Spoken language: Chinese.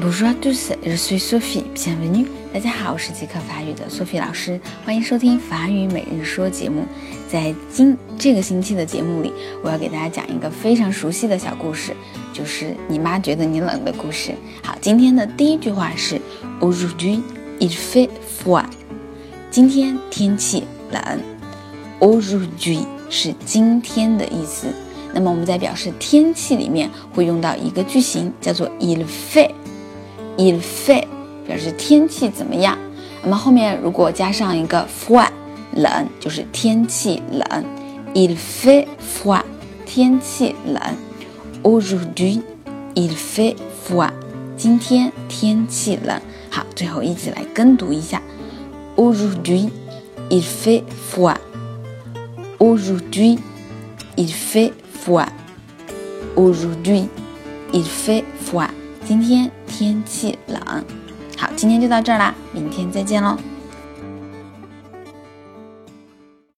Bonjour à tous, je suis Sophie. Bienvenue. 大家好，我是即刻法语的 Sophie 老师，欢迎收听法语每日说节目。在今这个星期的节目里，我要给大家讲一个非常熟悉的小故事，就是你妈觉得你冷的故事。好，今天的第一句话是 Aujourd'hui il fait froid。今天天气冷。Aujourd'hui 是今天的意思。那么我们在表示天气里面会用到一个句型，叫做 il fait。il fait 表示天气怎么样，那么后面如果加上一个 froid 冷，就是天气冷。il fait froid 天气冷。Aujourd'hui il fait froid 今天天气冷。好，最后一起来跟读一下。Aujourd'hui il fait froid。Aujourd'hui il fait froid。Aujourd'hui il fait froid 今天天气冷。好，今天就到这儿啦，明天再见喽。